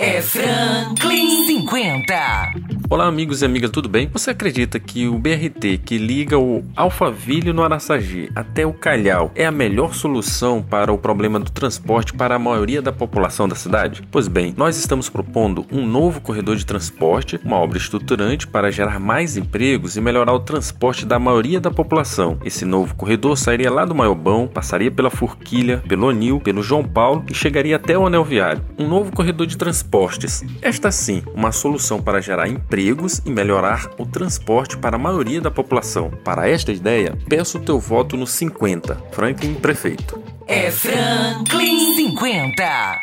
É Franklin 50. Olá, amigos e amigas, tudo bem? Você acredita que o BRT que liga o Alphaville no Araçagi até o Calhau é a melhor solução para o problema do transporte para a maioria da população da cidade? Pois bem, nós estamos propondo um novo corredor de transporte, uma obra estruturante para gerar mais empregos e melhorar o transporte da maioria da população. Esse novo corredor sairia lá do Maiobão, passaria pela Forquilha, pelo Anil, pelo João Paulo e chegaria até o Anel Viário. Um novo corredor de transporte transportes. Esta sim, uma solução para gerar empregos e melhorar o transporte para a maioria da população. Para esta ideia, peço teu voto no 50. Franklin Prefeito. É Franklin 50.